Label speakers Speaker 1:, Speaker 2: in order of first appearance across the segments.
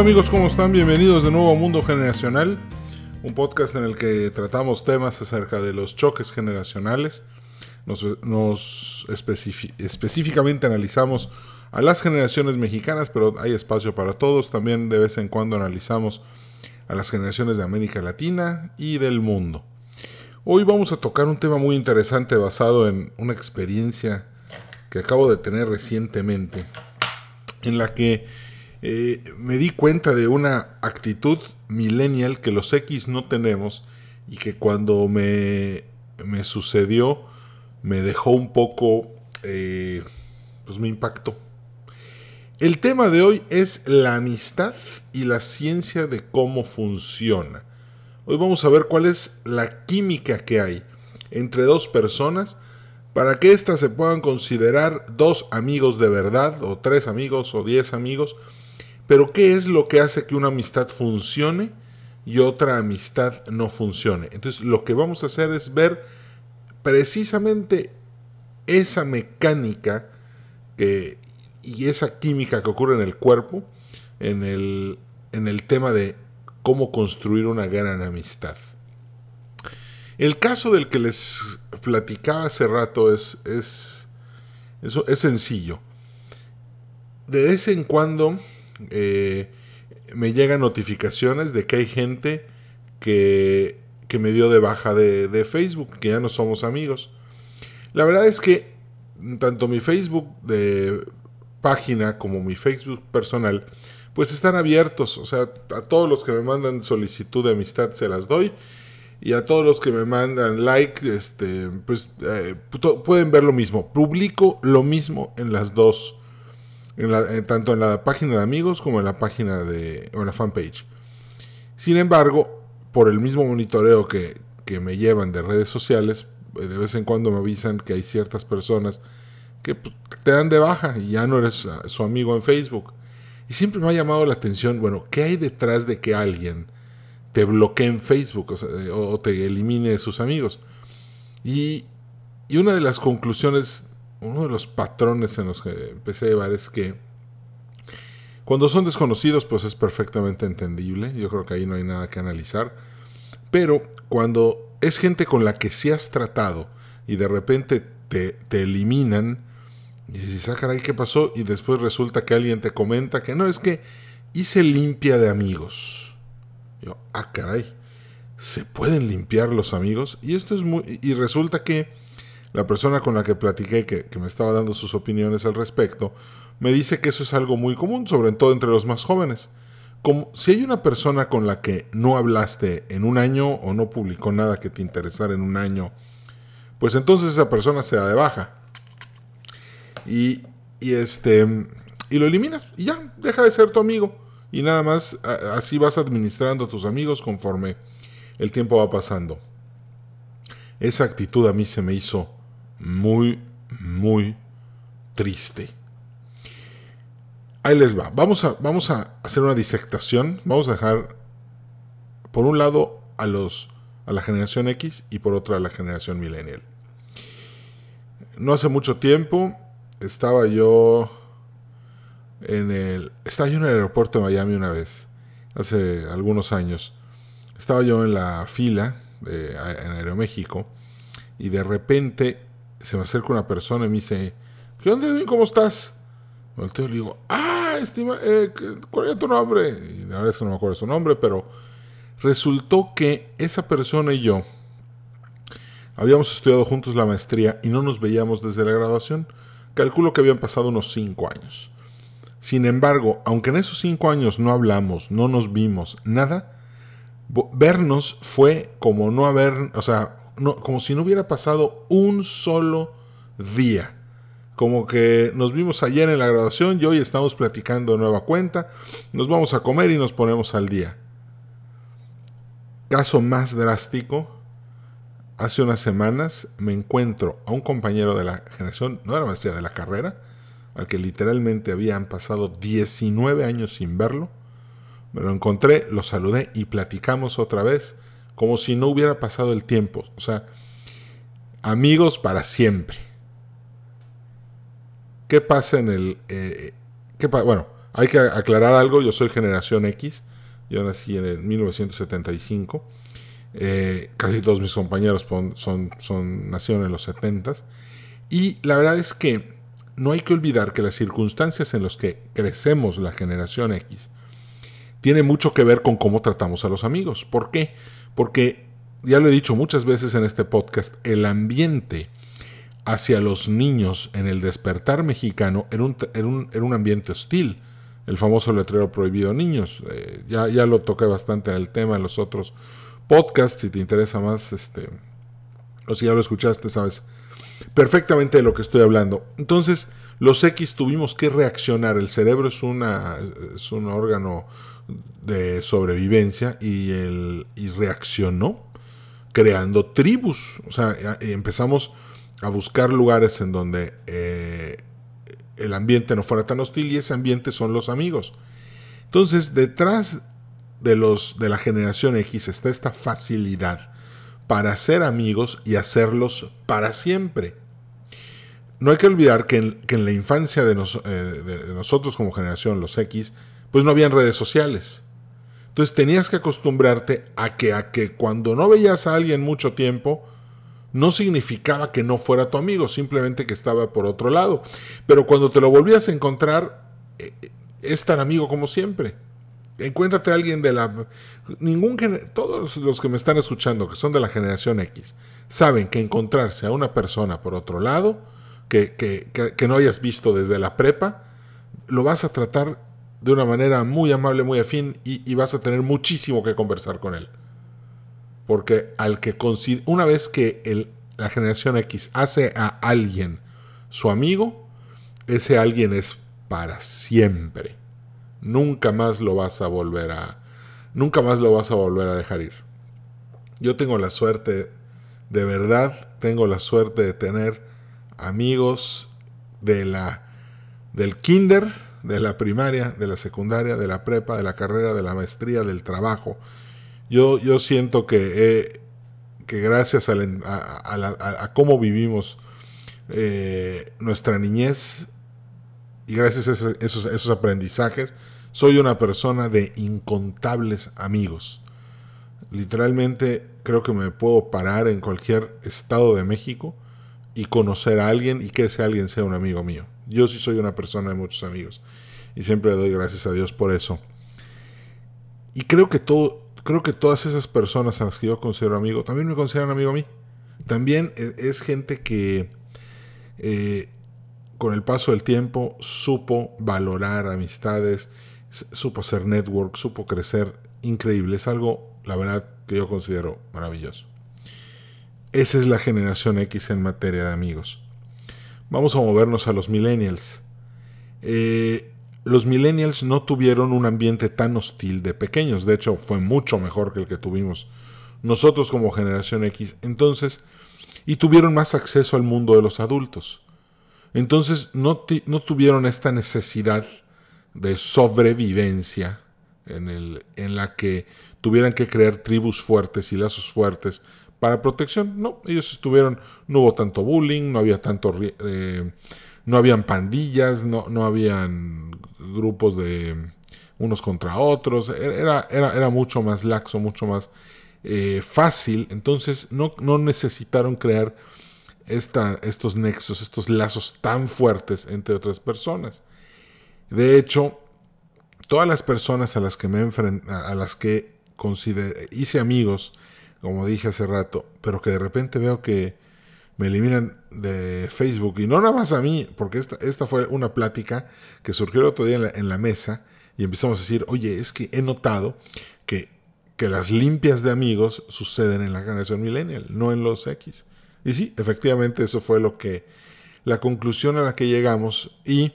Speaker 1: Hola amigos, ¿cómo están? Bienvenidos de nuevo a Mundo Generacional, un podcast en el que tratamos temas acerca de los choques generacionales. Nos, específicamente analizamos a las generaciones mexicanas, pero hay espacio para todos. También de vez en cuando analizamos a las generaciones de América Latina y del mundo. Hoy vamos a tocar un tema muy interesante basado en una experiencia que acabo de tener recientemente, en la que eh, me di cuenta de una actitud millennial que los X no tenemos y que cuando me, me sucedió me dejó un poco, eh, pues me impactó. El tema de hoy es la amistad y la ciencia de cómo funciona. Hoy vamos a ver cuál es la química que hay entre dos personas para que éstas se puedan considerar dos amigos de verdad, o tres amigos, o diez amigos, pero ¿qué es lo que hace que una amistad funcione y otra amistad no funcione? Entonces lo que vamos a hacer es ver precisamente esa mecánica y esa química que ocurre en el cuerpo en el, en el tema de cómo construir una gran amistad. El caso del que les platicaba hace rato es, es, es sencillo. De vez en cuando eh, me llegan notificaciones de que hay gente que, que me dio de baja de, de, Facebook, que ya no somos amigos. La verdad es que tanto mi Facebook de página como mi Facebook personal, pues están abiertos. O sea, a todos los que me mandan solicitud de amistad se las doy. Y a todos los que me mandan like, este, pues eh, pueden ver lo mismo. Publico lo mismo en las dos eh, tanto en la página de amigos como en la página de, o en la fanpage. Sin embargo, por el mismo monitoreo que, que me llevan de redes sociales, eh, de vez en cuando me avisan que hay ciertas personas que pues, te dan de baja y ya no eres ah, su amigo en Facebook. Y siempre me ha llamado la atención, bueno, ¿qué hay detrás de que alguien te bloquee en Facebook o, o te elimine de sus amigos? Y, y, una de las conclusiones uno de los patrones en los que empecé a llevar es que cuando son desconocidos, pues es perfectamente entendible. Yo creo que ahí no hay nada que analizar. Pero cuando es gente con la que sí has tratado y de repente te, eliminan, y dices, ah, caray, ¿qué pasó? Y después resulta que alguien te comenta que no, es que hice limpia de amigos. Yo, ah, caray, ¿se pueden limpiar los amigos? Y esto es muy. Y resulta que la persona con la que platiqué, que, me estaba dando sus opiniones al respecto, me dice que eso es algo muy común, sobre todo entre los más jóvenes. Como si hay una persona con la que no hablaste en un año o no publicó nada que te interesara en un año, pues entonces esa persona se da de baja. Y, y este y lo eliminas y ya deja de ser tu amigo y nada más así vas administrando a tus amigos conforme el tiempo va pasando. Esa actitud a mí se me hizo muy, muy triste. Ahí les va. Vamos a, vamos a hacer una disectación. Vamos a dejar, por un lado, a, los, a la generación X y por otra a la generación millennial. No hace mucho tiempo estaba yo en el. Estaba yo en el aeropuerto de Miami una vez, hace algunos años. Estaba yo en la fila en Aeroméxico y de repente se me acerca una persona y me dice, ¿qué onda, ¿Cómo estás? Volteo le digo, ah, estima, eh, ¿cuál es tu nombre? Y la verdad es que no me acuerdo su nombre, pero resultó que esa persona y yo habíamos estudiado juntos la maestría y no nos veíamos desde la graduación. Calculo que habían pasado unos cinco años. Sin embargo, aunque en esos cinco años no hablamos, no nos vimos, nada, vernos fue como no haber, o sea, como si no hubiera pasado un solo día. Como que nos vimos ayer en la graduación y hoy estamos platicando nueva cuenta, nos vamos a comer y nos ponemos al día. Caso más drástico, hace unas semanas me encuentro a un compañero de la generación, no de la maestría, de la carrera, al que literalmente habían pasado 19 años sin verlo. Me lo encontré, lo saludé y platicamos otra vez como si no hubiera pasado el tiempo. O sea, amigos para siempre. ¿Qué pasa en el... Eh, bueno, hay que aclarar algo, yo soy generación X, yo nací en el 1975, eh, casi todos mis compañeros son, son, nacieron en los 70 y la verdad es que no hay que olvidar que las circunstancias en las que crecemos la generación X tiene mucho que ver con cómo tratamos a los amigos. ¿Por qué? Porque, ya lo he dicho muchas veces en este podcast, el ambiente hacia los niños en el despertar mexicano era un, era un, ambiente hostil. El famoso letrero prohibido niños. Eh, ya, ya lo toqué bastante en el tema en los otros podcasts. Si te interesa más, este, o si ya lo escuchaste, sabes perfectamente de lo que estoy hablando. Entonces, los X tuvimos que reaccionar. El cerebro es, una, es un órgano de sobrevivencia y, el, y reaccionó creando tribus. O sea, empezamos a buscar lugares en donde eh, el ambiente no fuera tan hostil y ese ambiente son los amigos. Entonces, detrás de, los, de la generación X está esta facilidad para ser amigos y hacerlos para siempre. No hay que olvidar que en, la infancia de, eh, de, nosotros como generación, los X, pues no habían redes sociales. Entonces tenías que acostumbrarte a que, a que cuando no veías a alguien mucho tiempo, no significaba que no fuera tu amigo, simplemente que estaba por otro lado. Pero cuando te lo volvías a encontrar, eh, es tan amigo como siempre. Encuéntrate a alguien de la... Ningún todos los que me están escuchando, que son de la generación X, saben que encontrarse a una persona por otro lado, que, que no hayas visto desde la prepa, lo vas a tratar de una manera muy amable, muy afín y, vas a tener muchísimo que conversar con él. Porque al que una vez que el, la generación X hace a alguien su amigo, ese alguien es para siempre. Nunca más lo vas a volver a nunca más lo vas a volver a dejar ir. Yo tengo la suerte de verdad, tengo la suerte de tener amigos de la del kinder de la primaria, de la secundaria, de la prepa, de la carrera, de la maestría, del trabajo. Yo, yo siento que, que gracias a, cómo vivimos eh, nuestra niñez y gracias a esos aprendizajes, soy una persona de incontables amigos. Literalmente creo que me puedo parar en cualquier estado de México y conocer a alguien y que ese alguien sea un amigo mío. Yo sí soy una persona de muchos amigos y siempre doy gracias a Dios por eso. Y creo que todo, creo que todas esas personas a las que yo considero amigo también me consideran amigo a mí. También e, es gente que eh, con el paso del tiempo supo valorar amistades, supo hacer network, supo crecer increíble. Es algo, la verdad, que yo considero maravilloso. Esa es la generación X en materia de amigos. Vamos a movernos a los millennials. Eh, los millennials no tuvieron un ambiente tan hostil de pequeños, de hecho fue mucho mejor que el que tuvimos nosotros como generación X, entonces, y tuvieron más acceso al mundo de los adultos. Entonces no, no tuvieron esta necesidad de sobrevivencia en, el, en la que tuvieran que crear tribus fuertes y lazos fuertes para protección. No, ellos estuvieron, no hubo tanto bullying, no había tanto... Eh, no habían pandillas, no, no habían grupos de unos contra otros, era, era, era mucho más laxo, mucho más eh, fácil, entonces no, no necesitaron crear esta, estos nexos, estos lazos tan fuertes entre otras personas. De hecho, todas las personas a las que me a las que hice amigos, como dije hace rato, pero que de repente veo que me eliminan de Facebook. Y no nada más a mí, porque esta, esta fue una plática que surgió el otro día en la, mesa y empezamos a decir, oye, es que he notado que, que las limpias de amigos suceden en la generación millennial, no en los X. Y sí, efectivamente eso fue lo que, la conclusión a la que llegamos y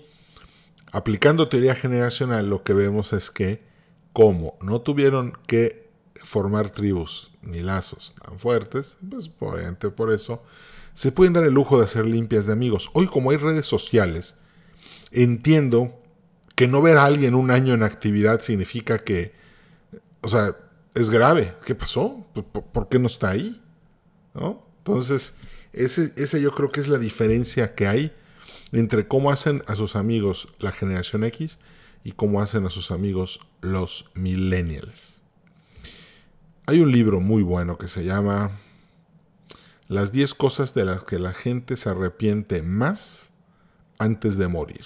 Speaker 1: aplicando teoría generacional lo que vemos es que como no tuvieron que formar tribus ni lazos tan fuertes, pues obviamente por eso se pueden dar el lujo de hacer limpias de amigos. Hoy como hay redes sociales, entiendo que no ver a alguien un año en actividad significa que, o sea, es grave. ¿Qué pasó? ¿Por, qué no está ahí? ¿No? Entonces, ese, ese yo creo que es la diferencia que hay entre cómo hacen a sus amigos la generación X y cómo hacen a sus amigos los millennials. Hay un libro muy bueno que se llama Las 10 cosas de las que la gente se arrepiente más antes de morir.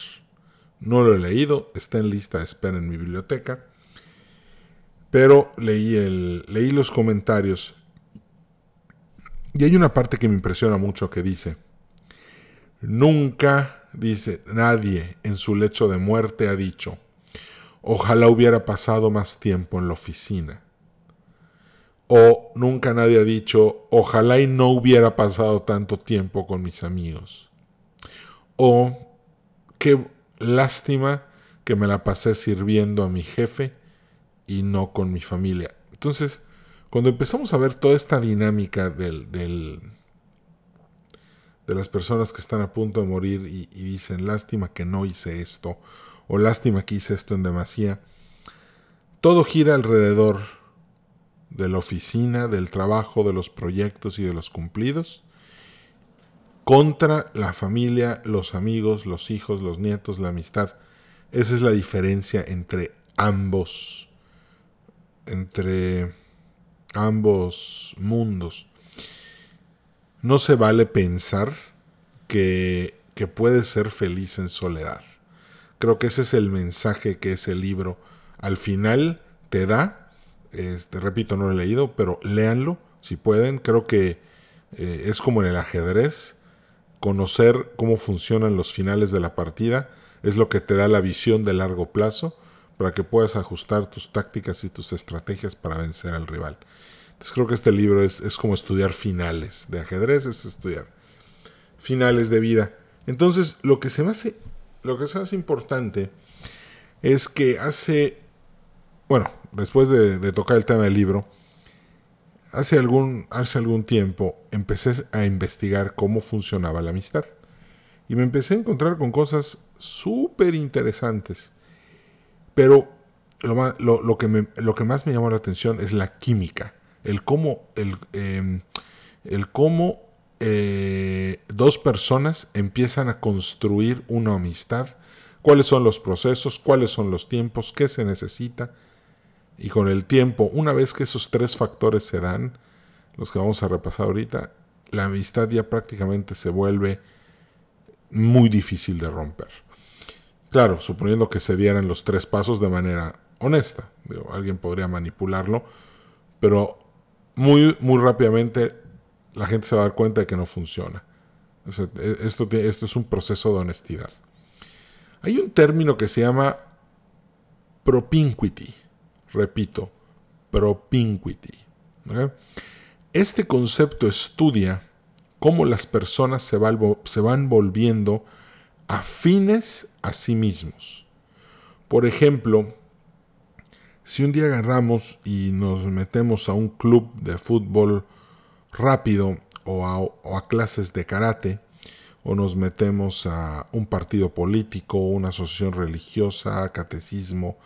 Speaker 1: No lo he leído, está en lista de espera en mi biblioteca, pero leí, leí los comentarios y hay una parte que me impresiona mucho que dice, nunca, dice, nadie en su lecho de muerte ha dicho, ojalá hubiera pasado más tiempo en la oficina. O nunca nadie ha dicho, ojalá y no hubiera pasado tanto tiempo con mis amigos. O qué lástima que me la pasé sirviendo a mi jefe y no con mi familia. Entonces, cuando empezamos a ver toda esta dinámica del, de las personas que están a punto de morir y, dicen, lástima que no hice esto, o lástima que hice esto en demasía, todo gira alrededor de la oficina, del trabajo, de los proyectos y de los cumplidos, contra la familia, los amigos, los hijos, los nietos, la amistad. Esa es la diferencia entre ambos, entre ambos mundos. No se vale pensar que, que puedes ser feliz en soledad. Creo que ese es el mensaje que ese libro al final te da. Este, repito, no lo he leído, pero léanlo si pueden. Creo que eh, es como en el ajedrez. Conocer cómo funcionan los finales de la partida es lo que te da la visión de largo plazo para que puedas ajustar tus tácticas y tus estrategias para vencer al rival. Entonces creo que este libro es, como estudiar finales de ajedrez, es estudiar finales de vida. Entonces lo que se me hace, lo que se hace importante es que hace, bueno, después de, tocar el tema del libro, hace algún, hace algún tiempo empecé a investigar cómo funcionaba la amistad. Y me empecé a encontrar con cosas súper interesantes. Pero lo, que lo que más me llamó la atención es la química el cómo, el, em, el cómo eh, dos personas empiezan a construir una amistad, cuáles son los procesos, cuáles son los tiempos, qué se necesita. Y con el tiempo, una vez que esos tres factores se dan, los que vamos a repasar ahorita, la amistad ya prácticamente se vuelve muy difícil de romper. Claro, suponiendo que se dieran los tres pasos de manera honesta. alguien podría manipularlo, pero muy, muy rápidamente la gente se va a dar cuenta de que no funciona. E, esto, esto es un proceso de honestidad. Hay un término que se llama propinquity. Repito, propinquity. Este concepto estudia cómo las personas se, van volviendo afines a sí mismos. Por ejemplo, si un día agarramos y nos metemos a un club de fútbol rápido o a, clases de karate, o nos metemos a un partido político, una asociación religiosa, catecismo,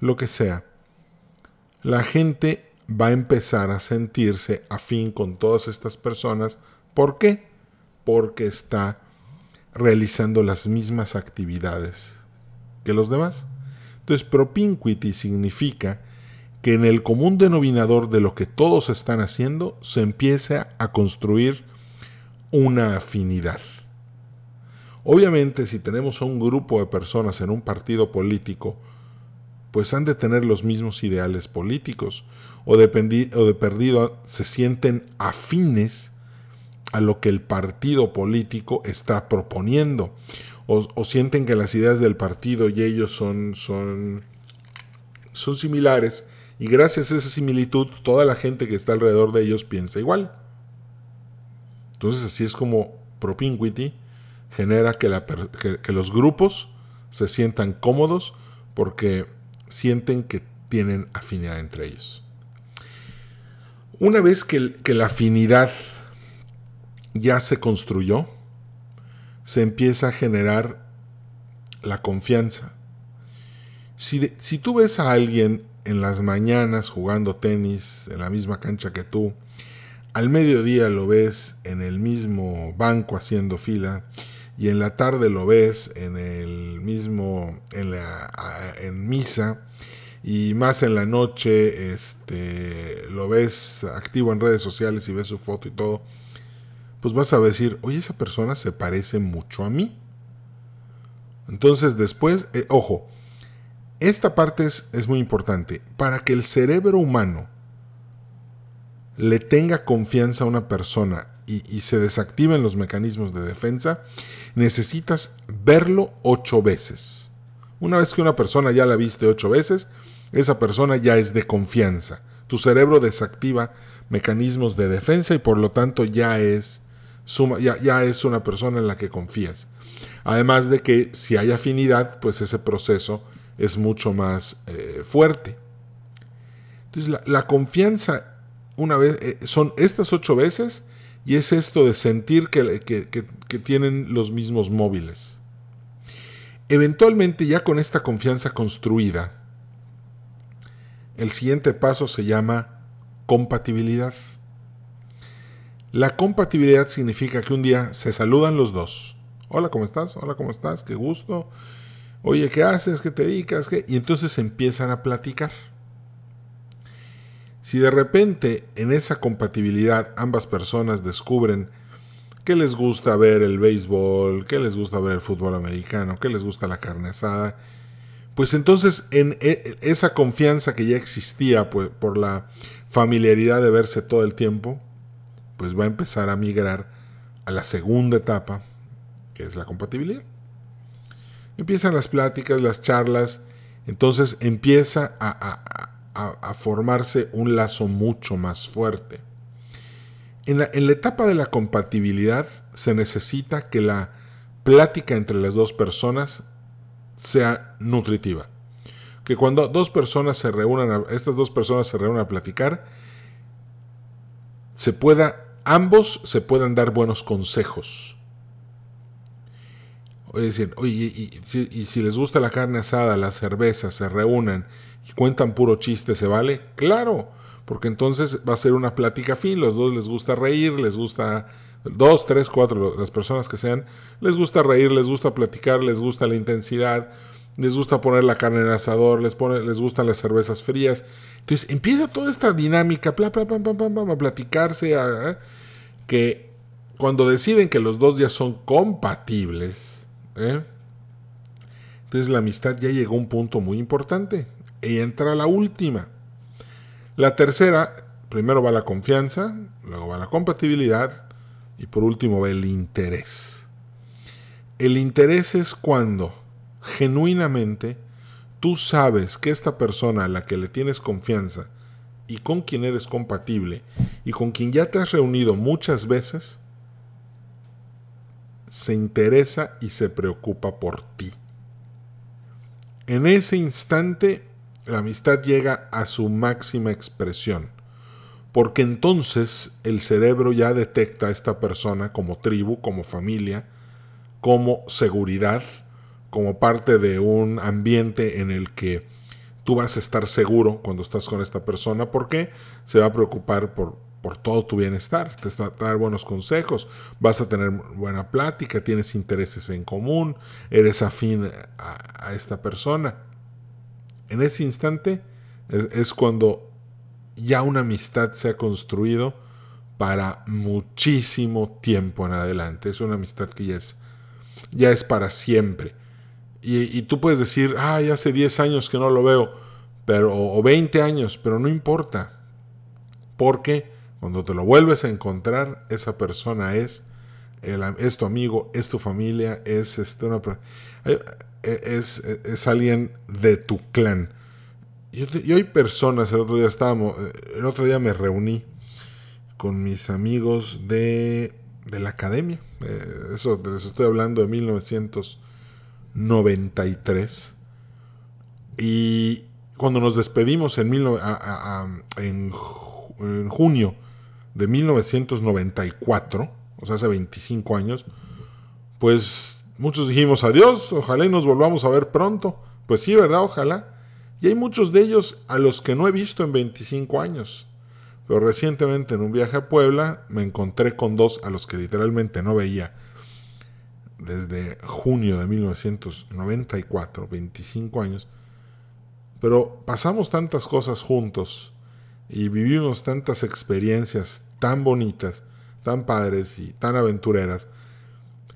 Speaker 1: lo que sea, la gente va a empezar a sentirse afín con todas estas personas. ¿Por qué? Porque está realizando las mismas actividades que los demás. Entonces, propinquity significa que en el común denominador de lo que todos están haciendo se empieza a construir una afinidad. Obviamente, si tenemos a un grupo de personas en un partido político, pues han de tener los mismos ideales políticos, o de, o de perdido se sienten afines a lo que el partido político está proponiendo, o, sienten que las ideas del partido y ellos son, son, son similares y gracias a esa similitud toda la gente que está alrededor de ellos piensa igual. Entonces así es como propinquity genera que, la, que, los grupos se sientan cómodos porque sienten que tienen afinidad entre ellos. Una vez que, la afinidad ya se construyó, se empieza a generar la confianza. Si, si, tú ves a alguien en las mañanas jugando tenis en la misma cancha que tú, al mediodía lo ves en el mismo banco haciendo fila y en la tarde lo ves en el mismo, en, la, en misa, y más en la noche este, lo ves activo en redes sociales y ves su foto y todo, pues vas a decir, oye, esa persona se parece mucho a mí. Entonces después, eh, ojo, esta parte es, es muy importante. Para que el cerebro humano le tenga confianza a una persona y, se desactiven los mecanismos de defensa, necesitas verlo ocho veces. Una vez que una persona ya la viste ocho veces, esa persona ya es de confianza. Tu cerebro desactiva mecanismos de defensa y por lo tanto ya es, ya, es una persona en la que confías. Además de que si hay afinidad, pues ese proceso es mucho más eh, fuerte. Entonces la, confianza, una vez, eh, son estas ocho veces y es esto de sentir que, tienen los mismos móviles. Eventualmente ya con esta confianza construida, el siguiente paso se llama compatibilidad. La compatibilidad significa que un día se saludan los dos. Hola, ¿cómo estás? Hola, ¿cómo estás? Qué gusto. Oye, ¿qué haces? ¿Qué te dedicas? Y entonces empiezan a platicar. Si de repente en esa compatibilidad ambas personas descubren que les gusta ver el béisbol, que les gusta ver el fútbol americano, que les gusta la carne asada, pues entonces en e, esa confianza que ya existía pues, por la familiaridad de verse todo el tiempo, pues va a empezar a migrar a la segunda etapa, que es la compatibilidad. Empiezan las pláticas, las charlas, entonces empieza a, a, formarse un lazo mucho más fuerte. En la, en la etapa de la compatibilidad se necesita que la plática entre las dos personas sea nutritiva. Que cuando dos personas se reúnan, estas dos personas se reúnan a platicar, se pueda, ambos se puedan dar buenos consejos. Es decir, oye, y, si les gusta la carne asada, la cerveza, se reúnan y cuentan puro chiste, ¿se vale? Claro, porque entonces va a ser una plática fin, los dos les gusta reír, les gusta, dos, tres, cuatro, las personas que sean, les gusta reír, les gusta platicar, les gusta la intensidad, les gusta poner la carne en asador, les, pone, les gustan las cervezas frías. Entonces empieza toda esta dinámica, bla, a platicarse, que cuando deciden que los dos ya son compatibles, ¿eh? entonces la amistad ya llegó a un punto muy importante y entra la última. La tercera, primero va la confianza, luego va la compatibilidad y por último va el interés. El interés es cuando genuinamente tú sabes que esta persona a la que le tienes confianza y con quien eres compatible y con quien ya te has reunido muchas veces, se interesa y se preocupa por ti. En ese instante la amistad llega a su máxima expresión, porque entonces el cerebro ya detecta a esta persona como tribu, como familia, como seguridad, como parte de un ambiente en el que tú vas a estar seguro cuando estás con esta persona, porque se va a preocupar por, por todo tu bienestar, te va a dar buenos consejos, vas a tener buena plática, tienes intereses en común, eres afín a esta persona en ese instante es, cuando ya una amistad se ha construido para muchísimo tiempo en adelante. Es una amistad que ya es, ya es para siempre. Y, tú puedes decir, ay, hace 10 años que no lo veo, pero, o 20 años, pero no importa. Porque cuando te lo vuelves a encontrar, esa persona es, es tu amigo, es tu familia, es este, una, e, es, es alguien de tu clan. Y, hay personas, el otro día estábamos, eh, el otro día me reuní con mis amigos de, de la academia. Eh, eso les estoy hablando de 1993. Y cuando nos despedimos en, en, en junio de 1994, o sea, hace 25 años, pues Muchos dijimos adiós, ojalá y nos volvamos a ver pronto. Pues sí, ¿verdad? Ojalá. Y hay muchos de ellos a los que no he visto en 25 años. Pero recientemente en un viaje a Puebla me encontré con dos a los que literalmente no veía desde junio de 1994, 25 años, pero pasamos tantas cosas juntos y vivimos tantas experiencias tan bonitas, tan padres y tan aventureras,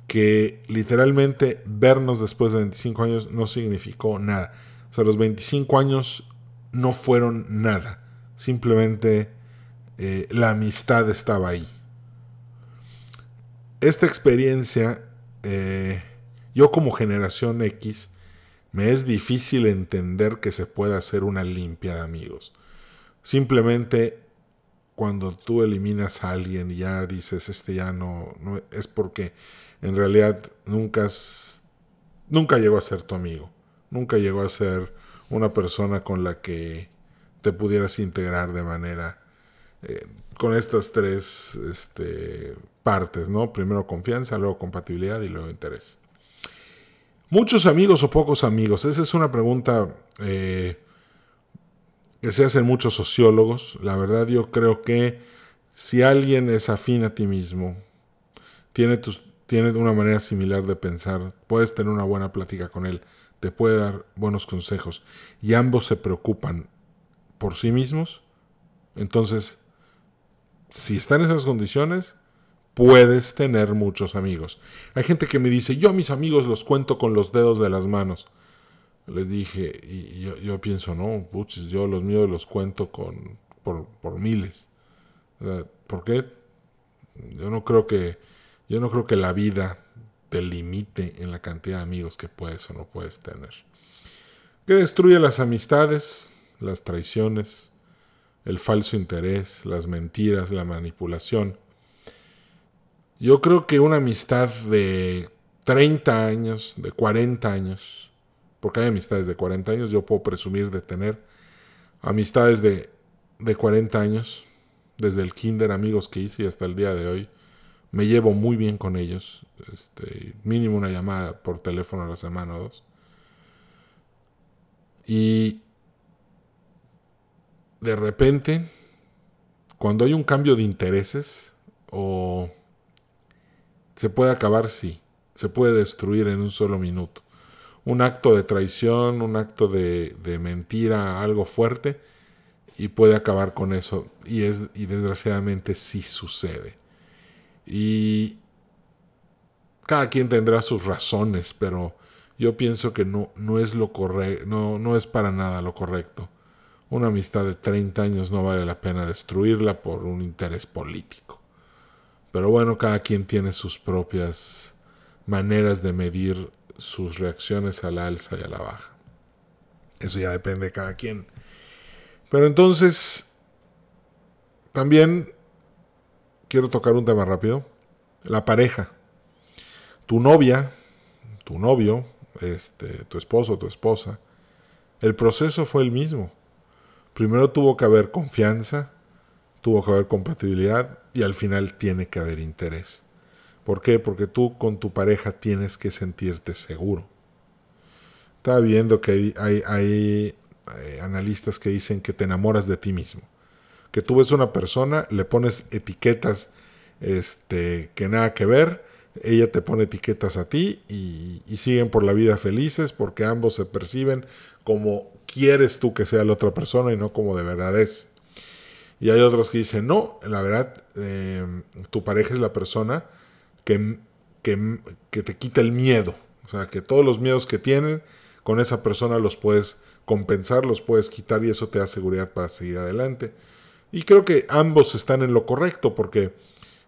Speaker 1: que literalmente vernos después de 25 años no significó nada. O sea, los 25 años no fueron nada. Simplemente eh, la amistad estaba ahí. Esta experiencia, eh, yo como generación X, me es difícil entender que se pueda hacer una limpia de amigos. Simplemente cuando tú eliminas a alguien y ya dices, este ya no, es porque en realidad nunca, nunca llegó a ser tu amigo, nunca llegó a ser una persona con la que te pudieras integrar de manera eh, con estas tres este, partes, ¿no? Primero confianza, luego compatibilidad y luego interés. ¿Muchos amigos o pocos amigos? Esa es una pregunta eh, que se hacen muchos sociólogos. La verdad yo creo que si alguien es afín a ti mismo, tiene tus, tiene una manera similar de pensar, puedes tener una buena plática con él, te puede dar buenos consejos y ambos se preocupan por sí mismos, entonces, si están en esas condiciones, puedes tener muchos amigos. Hay gente que me dice, yo a mis amigos los cuento con los dedos de las manos. Les dije, y yo, pienso, no, puches, yo los míos los cuento con, por, por miles. ¿Por qué? Yo no creo que yo no creo que la vida te limite en la cantidad de amigos que puedes o no puedes tener. Que destruye las amistades, las traiciones, el falso interés, las mentiras, la manipulación. Yo creo que una amistad de 30 años, de 40 años, porque hay amistades de 40 años, yo puedo presumir de tener amistades de, de 40 años, desde el kinder amigos que hice hasta el día de hoy, me llevo muy bien con ellos, este, mínimo una llamada por teléfono a la semana o dos. Y de repente, cuando hay un cambio de intereses, o se puede acabar, sí, se puede destruir en un solo minuto. Un acto de traición, un acto de, de mentira, algo fuerte, y puede acabar con eso. Y, es, y desgraciadamente sí sucede. Y cada quien tendrá sus razones, pero yo pienso que no, no es lo correcto, no, no es para nada lo correcto. Una amistad de 30 años no vale la pena destruirla por un interés político. Pero bueno, cada quien tiene sus propias maneras de medir sus reacciones a la alza y a la baja. Eso ya depende de cada quien. Pero entonces, también quiero tocar un tema rápido. La pareja. Tu novia, tu novio, este, tu esposo, tu esposa. El proceso fue el mismo. Primero tuvo que haber confianza, tuvo que haber compatibilidad y al final tiene que haber interés. ¿Por qué? Porque tú con tu pareja tienes que sentirte seguro. Estaba viendo que hay, eh, analistas que dicen que te enamoras de ti mismo que tú ves una persona, le pones etiquetas este, que nada que ver, ella te pone etiquetas a ti y, siguen por la vida felices porque ambos se perciben como quieres tú que sea la otra persona y no como de verdad es. Y hay otros que dicen, no, la verdad, em, tu pareja es la persona que, que, que te quita el miedo. O sea, que todos los miedos que tienen, con esa persona los puedes compensar, los puedes quitar y eso te da seguridad para seguir adelante. Y creo que ambos están en lo correcto porque,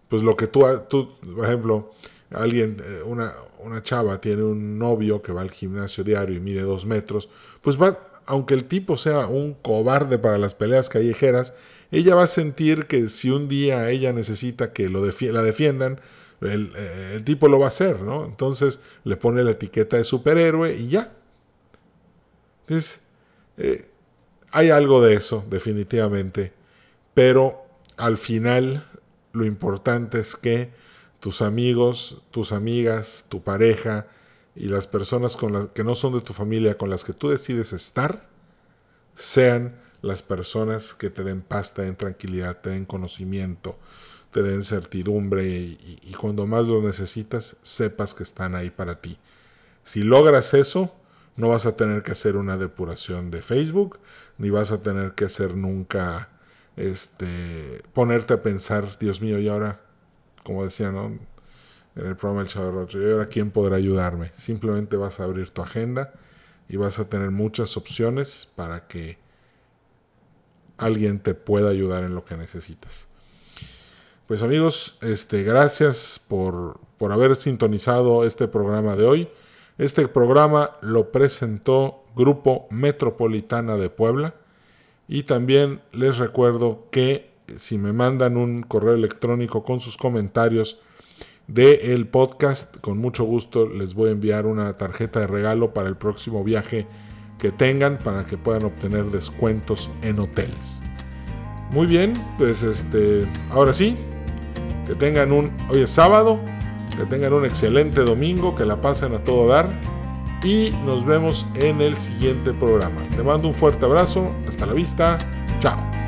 Speaker 1: pues lo que tú, tú por ejemplo, alguien, eh, una, una chava tiene un novio que va al gimnasio diario y mide dos metros, pues va, aunque el tipo sea un cobarde para las peleas callejeras, ella va a sentir que si un día ella necesita que lo la defiendan, el, eh, el, tipo lo va a hacer, ¿no? Entonces le pone la etiqueta de superhéroe y ya. Entonces, eh, hay algo de eso, definitivamente. Pero al final lo importante es que tus amigos, tus amigas, tu pareja y las personas con las que no son de tu familia con las que tú decides estar sean las personas que te den paz, te den tranquilidad, te den conocimiento, te den certidumbre y, cuando más lo necesitas, sepas que están ahí para ti. Si logras eso, no vas a tener que hacer una depuración de Facebook, ni vas a tener que hacer nunca, este, ponerte a pensar, Dios mío, y ahora, como decía, ¿no? En el programa del Chavo ¿y ahora quién podrá ayudarme? Simplemente vas a abrir tu agenda y vas a tener muchas opciones para que alguien te pueda ayudar en lo que necesitas. Pues amigos, este, gracias por, por haber sintonizado este programa de hoy. Este programa lo presentó Grupo Metropolitana de Puebla y también les recuerdo que si me mandan un correo electrónico con sus comentarios del el podcast, con mucho gusto les voy a enviar una tarjeta de regalo para el próximo viaje que tengan para que puedan obtener descuentos en hoteles. Muy bien, pues este, ahora sí, que tengan un, hoy es sábado, que tengan un excelente domingo, que la pasen a todo dar y nos vemos en el siguiente programa. Te mando un fuerte abrazo, hasta la vista, chao.